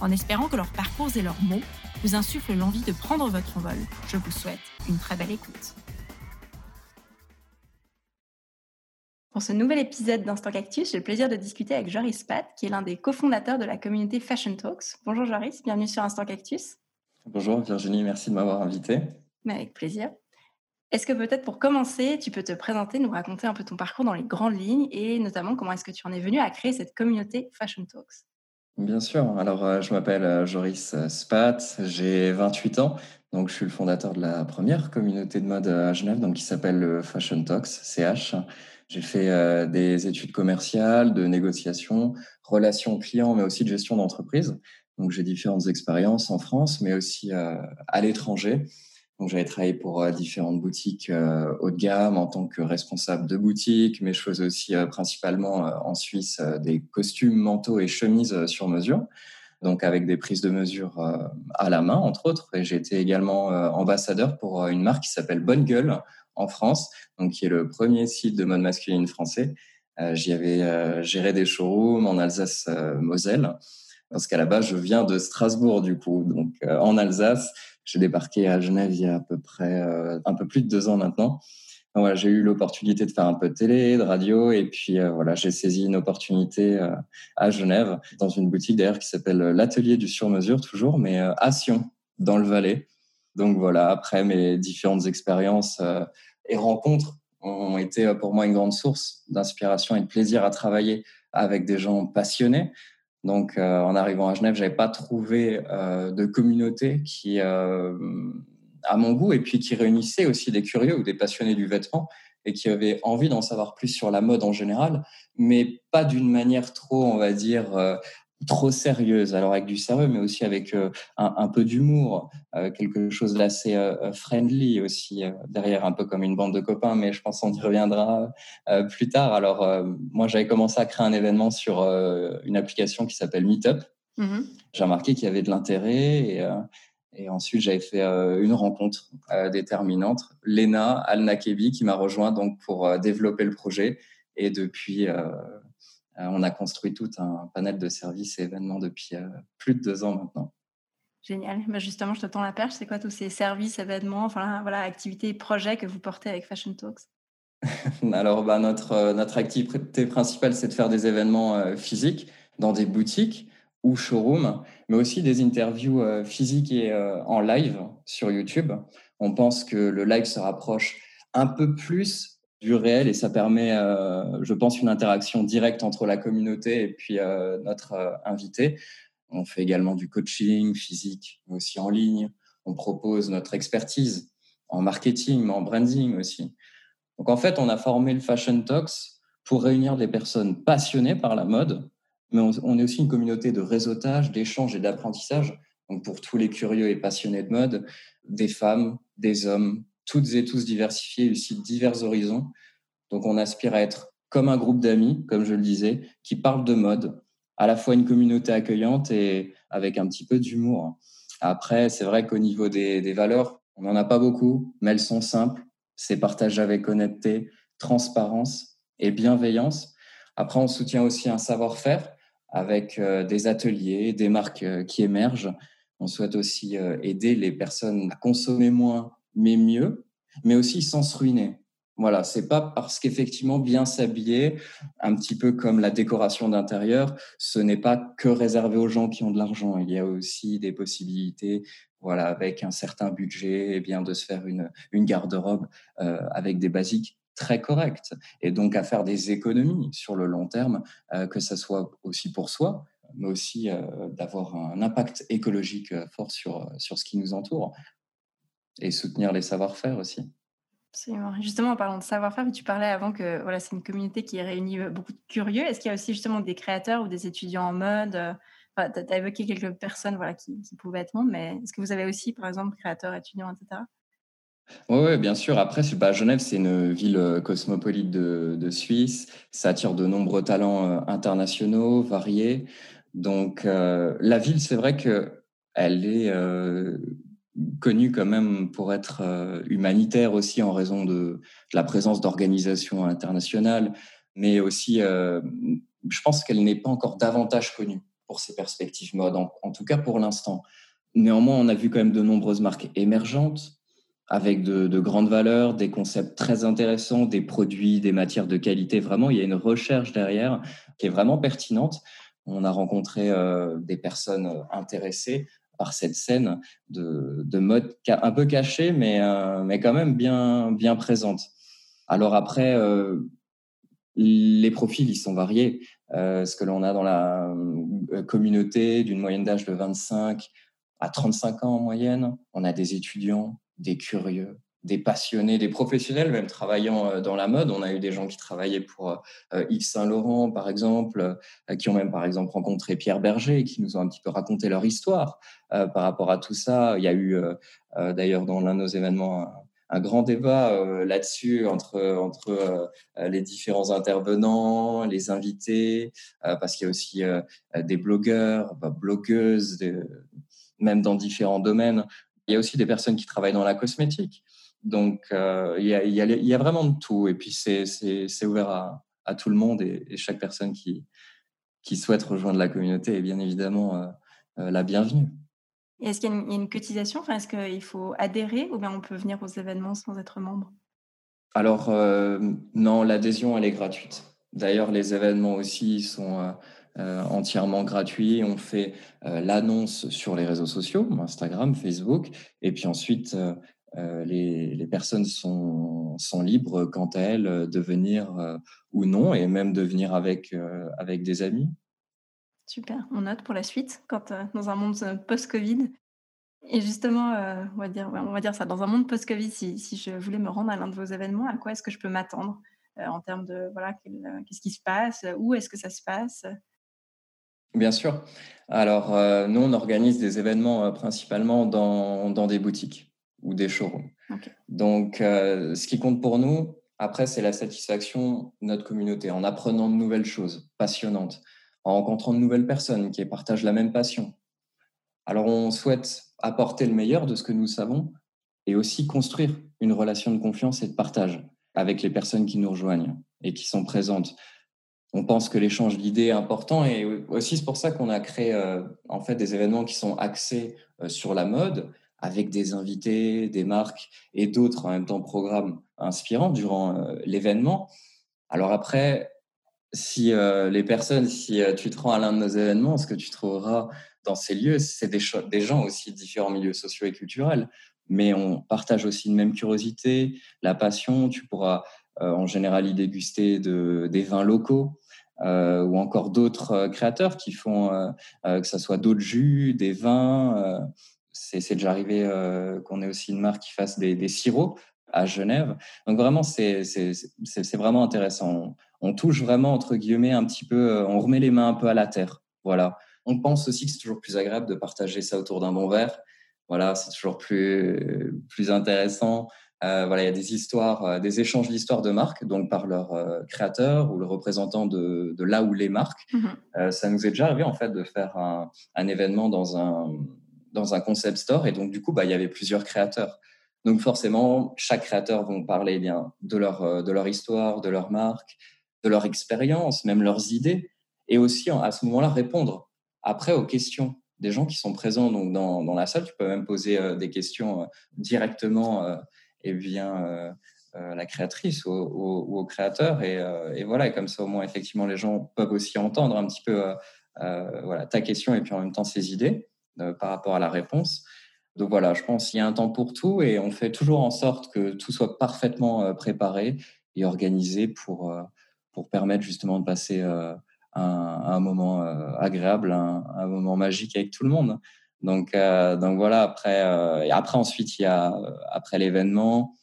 En espérant que leurs parcours et leurs mots vous insufflent l'envie de prendre votre envol, je vous souhaite une très belle écoute. Pour ce nouvel épisode d'Instant Cactus, j'ai le plaisir de discuter avec Joris Pat, qui est l'un des cofondateurs de la communauté Fashion Talks. Bonjour Joris, bienvenue sur Instant Cactus. Bonjour Virginie, merci de m'avoir invité. avec plaisir. Est-ce que peut-être pour commencer, tu peux te présenter, nous raconter un peu ton parcours dans les grandes lignes et notamment comment est-ce que tu en es venu à créer cette communauté Fashion Talks? Bien sûr. Alors, euh, je m'appelle euh, Joris Spat, j'ai 28 ans. Donc, je suis le fondateur de la première communauté de mode à Genève, donc qui s'appelle le Fashion Talks, CH. J'ai fait euh, des études commerciales, de négociation, relations clients, mais aussi de gestion d'entreprise. Donc, j'ai différentes expériences en France, mais aussi euh, à l'étranger. J'avais travaillé pour euh, différentes boutiques haut de gamme en tant que responsable de boutique, mais je faisais aussi principalement en Suisse des costumes, manteaux et chemises sur mesure donc avec des prises de mesure à la main, entre autres. Et été également ambassadeur pour une marque qui s'appelle Bonne Gueule, en France, donc qui est le premier site de mode masculine français. Euh, j'y avais euh, géré des showrooms en Alsace-Moselle, euh, parce qu'à la base, je viens de Strasbourg, du coup, donc en Alsace. J'ai débarqué à Genève il y a à peu près un peu plus de deux ans maintenant. voilà, j'ai eu l'opportunité de faire un peu de télé, de radio, et puis voilà, j'ai saisi une opportunité à Genève, dans une boutique d'ailleurs qui s'appelle l'Atelier du Sur-Mesure, toujours, mais à Sion, dans le Valais. Donc voilà, après mes différentes expériences et rencontres ont été euh, pour moi une grande source d'inspiration et de plaisir à travailler avec des gens passionnés. Donc, euh, en arrivant à Genève, j'avais pas trouvé euh, de communauté qui, à mon goût, et puis qui réunissait aussi des curieux ou des passionnés du vêtement et qui avaient envie d'en savoir plus sur la mode en général, mais pas d'une manière trop, on va dire, trop sérieuse, alors avec du sérieux, mais aussi avec euh, un, peu d'humour, euh, quelque chose d'assez euh, friendly aussi derrière, un peu comme une bande de copains. Mais je pense qu'on y reviendra plus tard. Alors moi, j'avais commencé à créer un événement sur une application qui s'appelle Meetup. Mm-hmm. J'ai remarqué qu'il y avait de l'intérêt et, et, ensuite j'avais fait une rencontre déterminante, Lena Al-Nakebi, qui m'a rejoint donc pour développer le projet. Et depuis on a construit tout un panel de services et événements depuis euh, plus de deux ans maintenant. Génial. Bah, justement, je te tends la perche. C'est quoi tous ces services, événements, enfin, voilà, activités et projets que vous portez avec Fashion Talks? Alors, bah, notre, euh, notre activité principale, c'est de faire des événements physiques dans des boutiques ou showrooms, mais aussi des interviews physiques et en live sur YouTube. On pense que le live se rapproche un peu plus du réel et ça permet, euh, je pense, une interaction directe entre la communauté et puis euh, notre euh, invité. On fait également du coaching physique, mais aussi en ligne. On propose notre expertise en marketing, mais en branding aussi. Donc en fait, on a formé le Fashion Talks pour réunir des personnes passionnées par la mode, mais on, est aussi une communauté de réseautage, d'échange et d'apprentissage. Donc pour tous les curieux et passionnés de mode, des femmes, des hommes, toutes et tous diversifiés, aussi divers horizons. Donc on aspire à être comme un groupe d'amis, comme je le disais, qui parlent de mode, à la fois une communauté accueillante et avec un petit peu d'humour. Après, c'est vrai qu'au niveau des, valeurs, on n'en a pas beaucoup, mais elles sont simples. C'est partager avec honnêteté, transparence et bienveillance. Après, on soutient aussi un savoir-faire avec euh, des ateliers, des marques euh, qui émergent. On souhaite aussi euh, aider les personnes à consommer moins mais mieux, mais aussi sans se ruiner. Voilà, c'est pas parce qu'effectivement bien s'habiller, un petit peu comme la décoration d'intérieur, ce n'est pas que réservé aux gens qui ont de l'argent. Il y a aussi des possibilités, voilà, avec un certain budget, et eh bien de se faire une, une garde-robe euh, avec des basiques très correctes et donc à faire des économies sur le long terme, euh, que ce soit aussi pour soi, mais aussi euh, d'avoir un impact écologique fort sur, sur ce qui nous entoure et soutenir les savoir-faire aussi. Absolument. Justement, en parlant de savoir-faire, tu parlais avant que voilà, c'est une communauté qui réunit beaucoup de curieux. Est-ce qu'il y a aussi justement des créateurs ou des étudiants en mode tu as évoqué quelques personnes voilà, qui, pouvaient être membres, mais est-ce que vous avez aussi, par exemple, créateurs, étudiants, etc. Oui, bien sûr. Après, bah, Genève, c'est une ville cosmopolite de, Suisse. Ça attire de nombreux talents internationaux, variés. Donc, la ville, c'est vrai qu'elle est connue quand même pour être humanitaire aussi en raison de la présence d'organisations internationales, mais aussi je pense qu'elle n'est pas encore davantage connue pour ses perspectives mode, en, tout cas pour l'instant. Néanmoins, on a vu quand même de nombreuses marques émergentes avec de, grandes valeurs, des concepts très intéressants, des produits, des matières de qualité. Vraiment, il y a une recherche derrière qui est vraiment pertinente. On a rencontré euh, des personnes intéressées par cette scène de, mode un peu cachée, mais, euh, mais quand même bien, bien présente. Alors après, euh, les profils, ils sont variés. Euh, ce que l'on a dans la communauté d'une moyenne d'âge de 25 à 35 ans en moyenne, on a des étudiants, des curieux, des passionnés, des professionnels, même travaillant euh, dans la mode. On a eu des gens qui travaillaient pour Yves Saint Laurent, par exemple, qui ont même, par exemple, rencontré Pierre Berger qui nous ont un petit peu raconté leur histoire par rapport à tout ça. Il y a eu, d'ailleurs, dans l'un de nos événements, un grand débat euh, là-dessus entre, entre euh, les différents intervenants, les invités, euh, parce qu'il y a aussi des blogueurs, bah, blogueuses, même dans différents domaines. Il y a aussi des personnes qui travaillent dans la cosmétique. Donc, il y, a, il, y a, vraiment de tout. Et puis, c'est ouvert à, à, tout le monde et, et, chaque personne qui, qui souhaite rejoindre la communauté est bien évidemment la bienvenue est-ce qu'il y, a une cotisation? Enfin, Est-ce qu'il faut adhérer ou bien on peut venir aux événements sans être membre? Alors, euh, non, l'adhésion, elle est gratuite. D'ailleurs, les événements aussi sont euh, euh, entièrement gratuits. On fait l'annonce sur les réseaux sociaux, Instagram, Facebook, et puis ensuite, les, les, personnes sont, sont, libres quant à elles de venir ou non, et même de venir avec, avec des amis. Super, on note pour la suite, quand euh, dans un monde euh, post-Covid. Et justement, euh, on, va dire, on va dire ça, dans un monde post-Covid, si, si, je voulais me rendre à l'un de vos événements, à quoi est-ce que je peux m'attendre en termes de, voilà, qu'est-ce qui se passe, où est-ce que ça se passe? Bien sûr. Alors, nous, on organise des événements principalement dans, dans, des boutiques ou des showrooms. Donc, ce qui compte pour nous, après, c'est la satisfaction de notre communauté en apprenant de nouvelles choses passionnantes en rencontrant de nouvelles personnes qui partagent la même passion. Alors on souhaite apporter le meilleur de ce que nous savons et aussi construire une relation de confiance et de partage avec les personnes qui nous rejoignent et qui sont présentes. On pense que l'échange d'idées est important et aussi c'est pour ça qu'on a créé euh, en fait des événements qui sont axés euh, sur la mode avec des invités, des marques et d'autres en même temps programmes inspirants durant euh, l'événement. Alors après, si euh, les personnes, si euh, tu te rends à l'un de nos événements, ce que tu trouveras dans ces lieux, c'est des, gens aussi de différents milieux sociaux et culturels, mais on partage aussi une même curiosité, la passion. Tu pourras en général y déguster de, des vins locaux. ou encore d'autres créateurs qui font que ce soit d'autres jus, des vins. C'est déjà arrivé qu'on ait aussi une marque qui fasse des, des sirops à Genève. Donc vraiment, c'est vraiment intéressant on touche vraiment, entre guillemets, un petit peu, euh, on remet les mains un peu à la terre. Voilà. On pense aussi que c'est toujours plus agréable de partager ça autour d'un bon verre. Voilà, c'est toujours plus, plus intéressant. Euh, voilà, il y a des histoires, euh, des échanges d'histoires de marques, donc par leur créateur ou le représentant de, là où les marques. Mhm. ça nous est déjà arrivé en fait de faire un, événement dans un dans un concept store et donc du coup, bah, il y avait plusieurs créateurs. Donc forcément, chaque créateur vont parler eh bien de leur de leur histoire, de leur marque, de leur expérience, même leurs idées, et aussi à ce moment-là répondre après aux questions des gens qui sont présents donc dans, dans la salle. Tu peux même poser euh, des questions euh, directement euh, et bien la créatrice ou, au créateur. Et, et, voilà, comme ça au moins effectivement les gens peuvent aussi entendre un petit peu voilà, ta question et puis en même temps ses idées par rapport à la réponse. Donc voilà, je pense qu'il y a un temps pour tout et on fait toujours en sorte que tout soit parfaitement préparé et organisé pour, pour permettre justement de passer euh, un, moment euh, agréable, un, moment magique avec tout le monde. Donc, euh, donc voilà, après, après ensuite, il y a, après l'événement,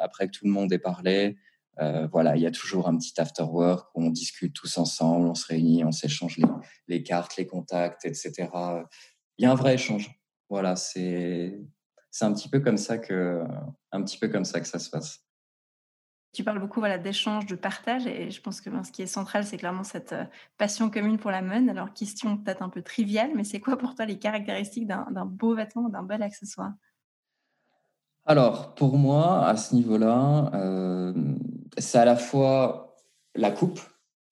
après que tout le monde ait parlé, Euh, voilà, il y a toujours un petit after work où on discute tous ensemble, on se réunit, on s'échange les, cartes, les contacts, etc. Il y a un vrai échange. Voilà, c'est c'est un petit peu comme ça que un petit peu comme ça que ça se passe. Tu parles beaucoup voilà, d'échange, de partage, et je pense que ce qui est central, c'est clairement cette euh, passion commune pour la mode. Alors, question peut-être un peu triviale, mais c'est quoi pour toi les caractéristiques d'un beau vêtement, d'un bel accessoire? Alors, pour moi, à ce niveau-là, euh, c'est à la fois la coupe,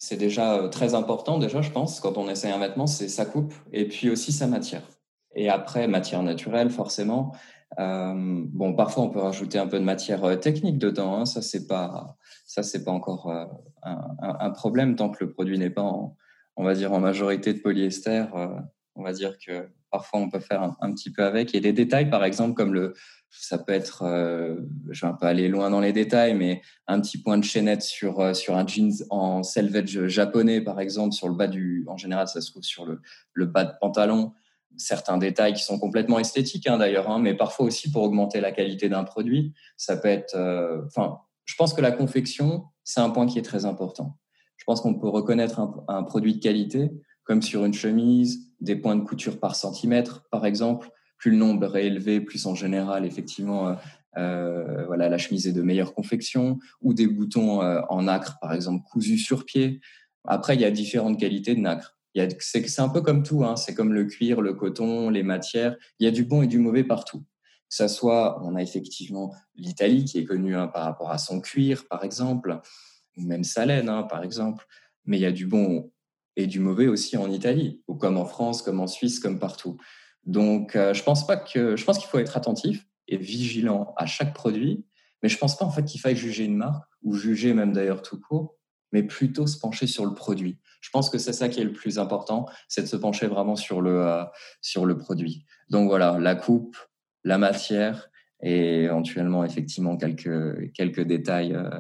c'est déjà euh, très important, déjà, je pense, quand on essaie un vêtement, c'est sa coupe, et puis aussi sa matière. Et après, matière naturelle, forcément, euh, bon, parfois on peut rajouter un peu de matière euh, technique dedans. Hein. Ça c'est pas, ça c'est pas encore un, un, problème tant que le produit n'est pas, en, on va dire en majorité de polyester. on va dire que parfois on peut faire un, petit peu avec. A des détails, par exemple, comme le, ça peut être, je vais un peu aller loin dans les détails, mais un petit point de chaînette sur sur un jeans en selvage japonais, par exemple, sur le bas du, en général, ça se trouve sur le, le bas de pantalon certains détails qui sont complètement esthétiques hein, d'ailleurs, hein, mais parfois aussi pour augmenter la qualité d'un produit. Ça peut être, euh, enfin, je pense que la confection, c'est un point qui est très important. Je pense qu'on peut reconnaître un, produit de qualité, comme sur une chemise, des points de couture par centimètre, par exemple. Plus le nombre est élevé, plus en général, effectivement, euh, euh, voilà, la chemise est de meilleure confection, ou des boutons en nacre, par exemple, cousus sur pied. Après, il y a différentes qualités de nacre c'est un peu comme tout, hein. c'est comme le cuir, le coton, les matières. Il y a du bon et du mauvais partout. Que ça soit, on a effectivement l'Italie qui est connue hein, par rapport à son cuir, par exemple, ou même sa laine, hein, par exemple. Mais il y a du bon et du mauvais aussi en Italie, ou comme en France, comme en Suisse, comme partout. Donc, euh, je pense pas que, je pense qu'il faut être attentif et vigilant à chaque produit, mais je pense pas en fait qu'il faille juger une marque ou juger même d'ailleurs tout court, mais plutôt se pencher sur le produit. Je pense que c'est ça qui est le plus important, c'est de se pencher vraiment sur le, euh, sur le produit. Donc voilà, la coupe, la matière et éventuellement effectivement quelques, quelques détails euh,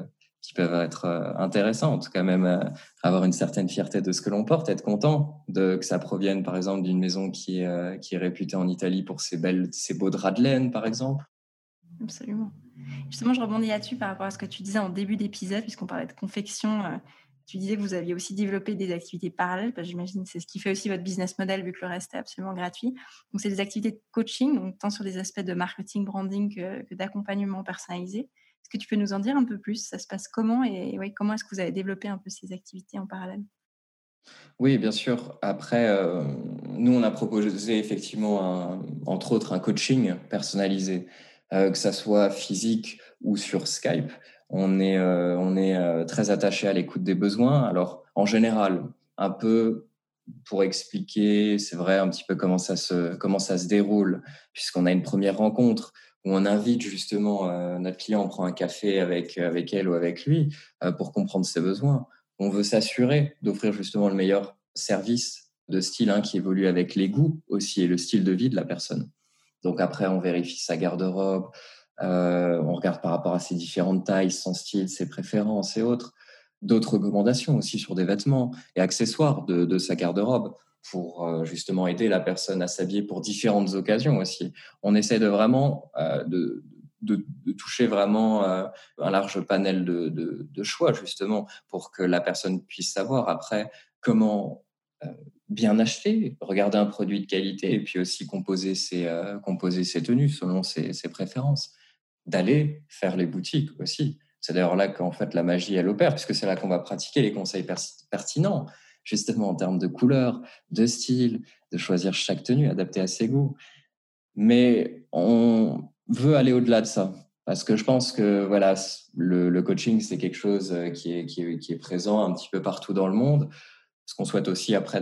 qui peuvent être euh, intéressants. En tout cas, même avoir une certaine fierté de ce que l'on porte, être content de que ça provienne par exemple d'une maison qui est, qui est réputée en Italie pour ses, belles, ses beaux draps de laine, par exemple. Absolument. Justement, je rebondis là-dessus par rapport à ce que tu disais en début d'épisode, puisqu'on parlait de confection tu disais que vous aviez aussi développé des activités parallèles, parce que j'imagine que c'est ce qui fait aussi votre business model, vu que le reste est absolument gratuit. Donc, c'est des activités de coaching, tant sur des aspects de marketing, branding que, d'accompagnement personnalisé. Est-ce que tu peux nous en dire un peu plus? Ça se passe comment et comment est-ce que vous avez développé un peu ces activités en parallèle? Oui, bien sûr. Après, euh, nous, on a proposé effectivement, entre autres, un coaching personnalisé, euh, que ça soit physique ou sur Skype on est, euh, on est très attaché à l'écoute des besoins. Alors, en général, un peu pour expliquer, c'est vrai, un petit peu comment ça se, comment ça se déroule, puisqu'on a une première rencontre où on invite justement euh, notre client, on prend un café avec, avec elle ou avec lui pour comprendre ses besoins. On veut s'assurer d'offrir justement le meilleur service de style hein, qui évolue avec les goûts aussi et le style de vie de la personne. Donc après, on vérifie sa garde-robe, euh, on regarde par rapport à ses différentes tailles, son style, ses préférences et autres. D'autres recommandations aussi sur des vêtements et accessoires de, sa garde-robe pour euh, justement aider la personne à s'habiller pour différentes occasions aussi. On essaie de vraiment euh, de, toucher vraiment un large panel de, choix justement pour que la personne puisse savoir après comment bien acheter, regarder un produit de qualité et puis aussi composer ses, composer ses tenues selon ses préférences d'aller faire les boutiques aussi. C'est d'ailleurs là qu'en fait la magie elle opère, puisque c'est là qu'on va pratiquer les conseils pertinents, justement en termes de couleur, de style, de choisir chaque tenue adaptée à ses goûts. Mais on veut aller au-delà de ça, parce que je pense que voilà, le, coaching c'est quelque chose euh, qui est, qui, est, présent un petit peu partout dans le monde. Ce qu'on souhaite aussi après,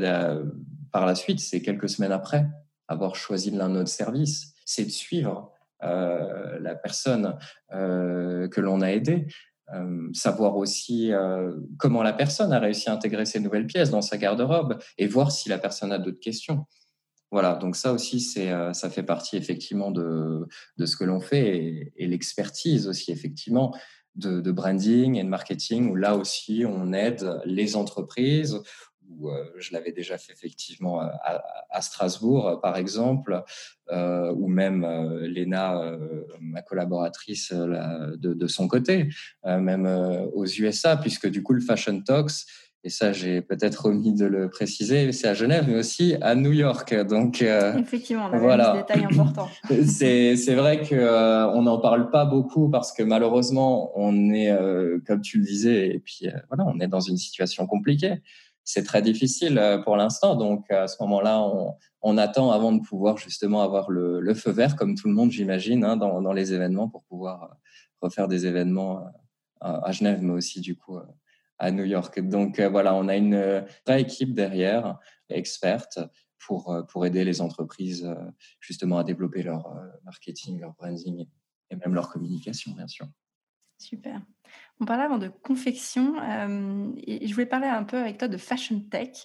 par la suite, c'est quelques semaines après avoir choisi l'un de nos services, c'est de suivre euh, la personne euh, que l'on a aidée. Euh, savoir aussi comment la personne a réussi à intégrer ces nouvelles pièces dans sa garde-robe et voir si la personne a d'autres questions. Voilà, donc ça aussi, c'est, ça fait partie effectivement de, de ce que l'on fait et, l'expertise aussi effectivement de, de, branding et de marketing où là aussi on aide les entreprises où je l'avais déjà fait effectivement à, Strasbourg, par exemple, ou même Léna, ma collaboratrice, de, de, son côté, même aux USA, puisque du coup, le Fashion Talks, et ça j'ai peut-être omis de le préciser, c'est à Genève, mais aussi à New York. Donc euh, effectivement, on a voilà. un détail important. c'est vrai que euh, on n'en parle pas beaucoup parce que malheureusement on est, euh, comme tu le disais, et puis voilà, on est dans une situation compliquée. C'est très difficile pour l'instant, donc à ce moment-là, on, attend avant de pouvoir justement avoir le, feu vert, comme tout le monde, j'imagine, hein, dans, les événements pour pouvoir refaire des événements à Genève, mais aussi du coup à New York. Donc euh, voilà, on a une euh, vraie équipe derrière, experte, pour, euh, pour aider les entreprises justement à développer leur marketing, leur branding et même leur communication, bien sûr. Super. On parlait avant de confection et je voulais parler un peu avec toi de fashion tech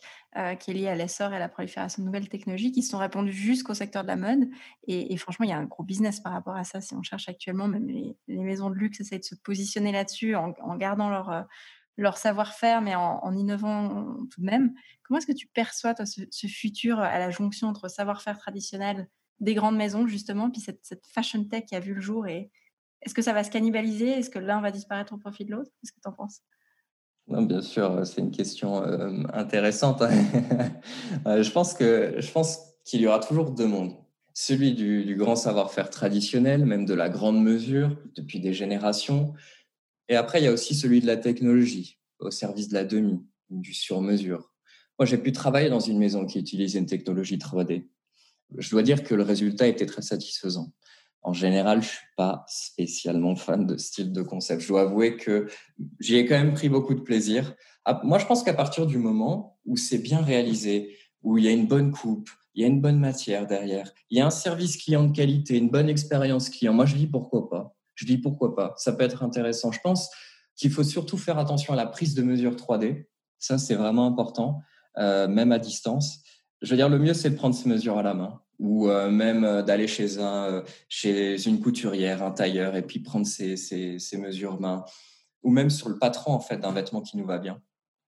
qui est lié à l'essor et à la prolifération de nouvelles technologies qui sont répandues jusqu'au secteur de la mode. Et, franchement, il y a un gros business par rapport à ça. Si on cherche actuellement, même les, maisons de luxe essayent de se positionner là-dessus en, en, gardant leur, leur savoir-faire, mais en, innovant tout de même. Comment est-ce que tu perçois toi, ce, futur à la jonction entre savoir-faire traditionnel des grandes maisons, justement, puis cette, fashion tech qui a vu le jour et Est-ce que ça va se cannibaliser? Est-ce que l'un va disparaître au profit de l'autre? Qu'est-ce que tu en penses? Non, bien sûr, c'est une question euh, intéressante. Hein. Euh, je pense que je pense qu'il y aura toujours deux mondes. Celui du, du grand savoir-faire traditionnel, même de la grande mesure, depuis des générations, et après, il y a aussi celui de la technologie, au service de la demi, du sur-mesure. Moi, j'ai pu travailler dans une maison qui utilisait une technologie 3D. Je dois dire que le résultat était très satisfaisant. En général, je suis pas spécialement fan de ce style de concept. Je dois avouer que j'y ai quand même pris beaucoup de plaisir. Ah, moi, je pense qu'à partir du moment où c'est bien réalisé, où il y a une bonne coupe, il y a une bonne matière derrière, il y a un service client de qualité, une bonne expérience client, moi, je dis pourquoi pas je dis pourquoi pas, ça peut être intéressant. Je pense qu'il faut surtout faire attention à la prise de mesure 3D. Ça, c'est vraiment important, euh, même à distance. Je veux dire, le mieux, c'est de prendre ces mesures à la main ou euh, même euh, d'aller chez un, chez une couturière, un tailleur, et puis prendre ces, ces mesures main, ou même sur le patron en fait d'un vêtement qui nous va bien,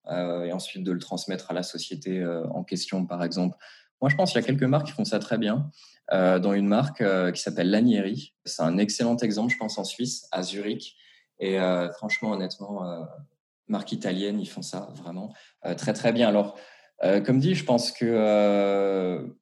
et ensuite de le transmettre à la société en question, par exemple. Moi, je pense qu'il y a quelques marques qui font ça très bien. Euh, dans une marque euh, qui s'appelle Lanieri. C'est un excellent exemple, je pense, en Suisse, à Zurich. Et euh, franchement, honnêtement, marque italienne, ils font ça vraiment très très bien. Alors, comme dit, je pense que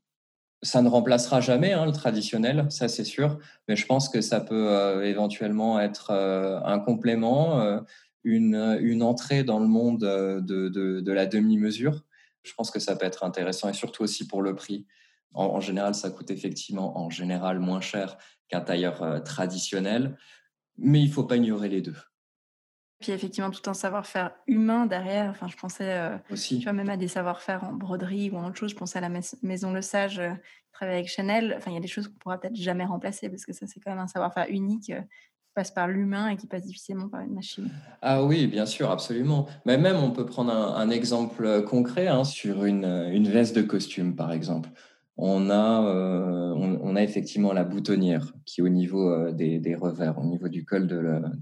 ça ne remplacera jamais hein, le traditionnel, ça c'est sûr, mais je pense que ça peut éventuellement être un complément, une, une, entrée dans le monde de, la demi-mesure. Je pense que ça peut être intéressant et surtout aussi pour le prix. En, général, ça coûte effectivement en général moins cher qu'un tailleur euh, traditionnel, mais il ne faut pas ignorer les deux. Puis effectivement, tout un savoir-faire humain derrière. Enfin, je pensais euh, Aussi. Tu vois, même à des savoir-faire en broderie ou en autre chose. Je pensais à la maison Le Sage, euh, qui travaille avec Chanel. Enfin, il y a des choses qu'on pourra peut-être jamais remplacer parce que ça, c'est quand même un savoir-faire unique qui passe par l'humain et qui passe difficilement par une machine. Ah oui, bien sûr, absolument. Mais même, on peut prendre un, exemple concret hein, sur une, une veste de costume, par exemple on a, euh, on, a effectivement la boutonnière qui au niveau euh, des, revers, au niveau du col de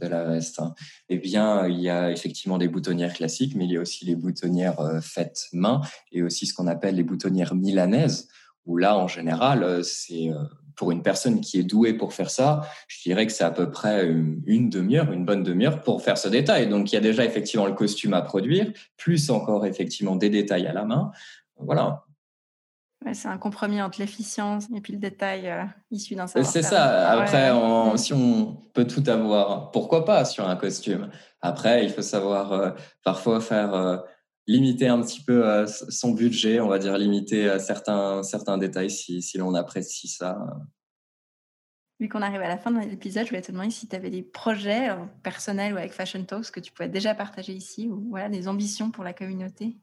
la, veste. Hein. Eh bien, il y a effectivement des boutonnières classiques, mais il y a aussi les boutonnières euh, faites main et aussi ce qu'on appelle les boutonnières milanaises, où là, en général, c'est pour une personne qui est douée pour faire ça, je dirais que c'est à peu près une demi-heure, une bonne demi-heure pour faire ce détail. Donc, il y a déjà effectivement le costume à produire, plus encore effectivement des détails à la main. Voilà, c'est un compromis entre l'efficience et puis le détail euh, issu d'un savoir C'est ça. Après, si on peut tout avoir, pourquoi pas sur un costume? Après, il faut savoir euh, parfois faire euh, limiter un petit peu son budget, on va dire limiter certains, certains détails si, si l'on apprécie ça. Vu qu'on arrive à la fin de l'épisode, je voulais te demander si tu avais des projets personnels ou avec Fashion Talks que tu pouvais déjà partager ici ou voilà, des ambitions pour la communauté.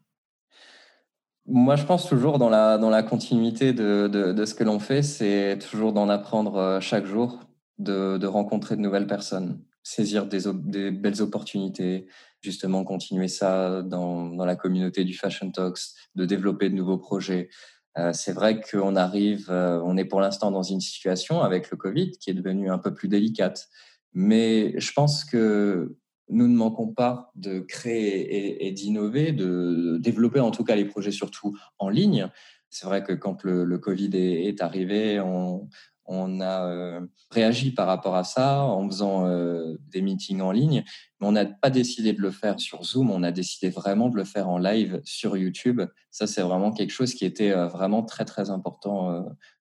Moi, je pense toujours dans la, dans la continuité de, de, ce que l'on fait, c'est toujours d'en apprendre euh, chaque jour, de, rencontrer de nouvelles personnes, saisir des, des, belles opportunités, justement continuer ça dans, dans, la communauté du Fashion Talks, de développer de nouveaux projets. Euh, c'est vrai qu'on arrive, euh, on est pour l'instant dans une situation avec le Covid qui est devenue un peu plus délicate. Mais je pense que nous ne manquons pas de créer et, d'innover, de développer en tout cas les projets surtout en ligne. C'est vrai que quand le, Covid est, arrivé, on, a euh, réagi par rapport à ça en faisant euh, des meetings en ligne, mais on n'a pas décidé de le faire sur Zoom, on a décidé vraiment de le faire en live sur YouTube. Ça, c'est vraiment quelque chose qui était euh, vraiment très, très important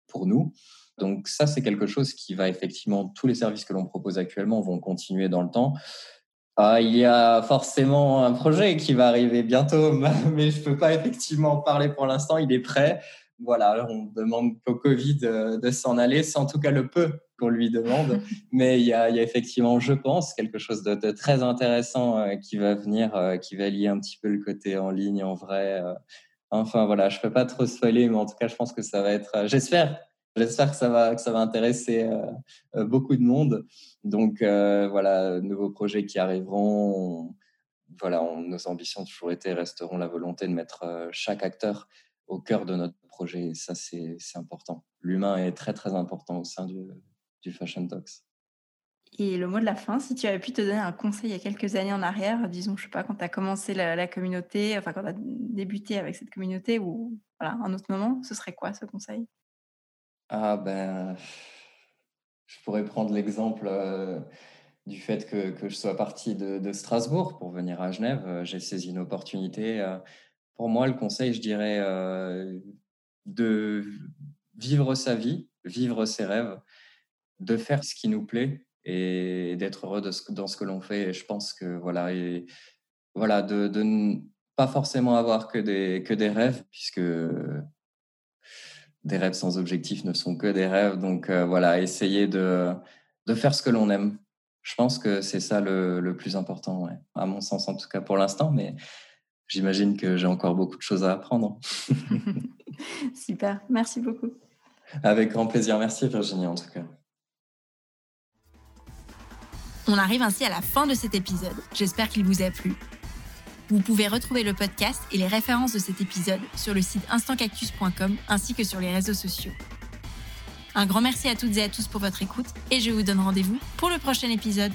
pour nous. Donc ça, c'est quelque chose qui va effectivement, tous les services que l'on propose actuellement vont continuer dans le temps. Ah, il y a forcément un projet qui va arriver bientôt, mais je ne peux pas effectivement en parler pour l'instant. Il est prêt. Voilà, on demande au Covid de, s'en aller. C'est en tout cas le peu qu'on lui demande. Mais il y, a, effectivement, je pense, quelque chose de, très intéressant euh, qui va venir, euh, qui va lier un petit peu le côté en ligne, en vrai. Euh. Enfin voilà, je ne peux pas trop spoiler, mais en tout cas, je pense que ça va être, j'espère, J'espère que ça va intéresser euh, euh, beaucoup de monde. Donc euh, voilà, nouveaux projets qui arriveront. voilà, nos ambitions ont toujours été resteront la volonté de mettre chaque acteur au cœur de notre projet. Et ça, c'est important. L'humain est très très important au sein du, du Fashion Talks. Et le mot de la fin, si tu avais pu te donner un conseil il y a quelques années en arrière, disons, je sais pas, quand tu as commencé la, la, communauté, enfin quand tu as débuté avec cette communauté ou voilà, un autre moment, ce serait quoi ce conseil? Ah ben, je pourrais prendre l'exemple du fait que, que, je sois parti de, de, Strasbourg pour venir à Genève. J'ai saisi une opportunité. Pour moi, le conseil, je dirais, de vivre sa vie, vivre ses rêves, de faire ce qui nous plaît et d'être heureux de dans ce que l'on fait. Et je pense que voilà, voilà, de, de ne pas forcément avoir que des, que des rêves, puisque des rêves sans objectif ne sont que des rêves. Donc euh, voilà, essayer de, de faire ce que l'on aime. Je pense que c'est ça le, le, plus important, à mon sens en tout cas pour l'instant, mais j'imagine que j'ai encore beaucoup de choses à apprendre. Super, merci beaucoup. Avec grand plaisir, merci Virginie en tout cas. On arrive ainsi à la fin de cet épisode. J'espère qu'il vous a plu. Vous pouvez retrouver le podcast et les références de cet épisode sur le site instantcactus.com ainsi que sur les réseaux sociaux. Un grand merci à toutes et à tous pour votre écoute et je vous donne rendez-vous pour le prochain épisode.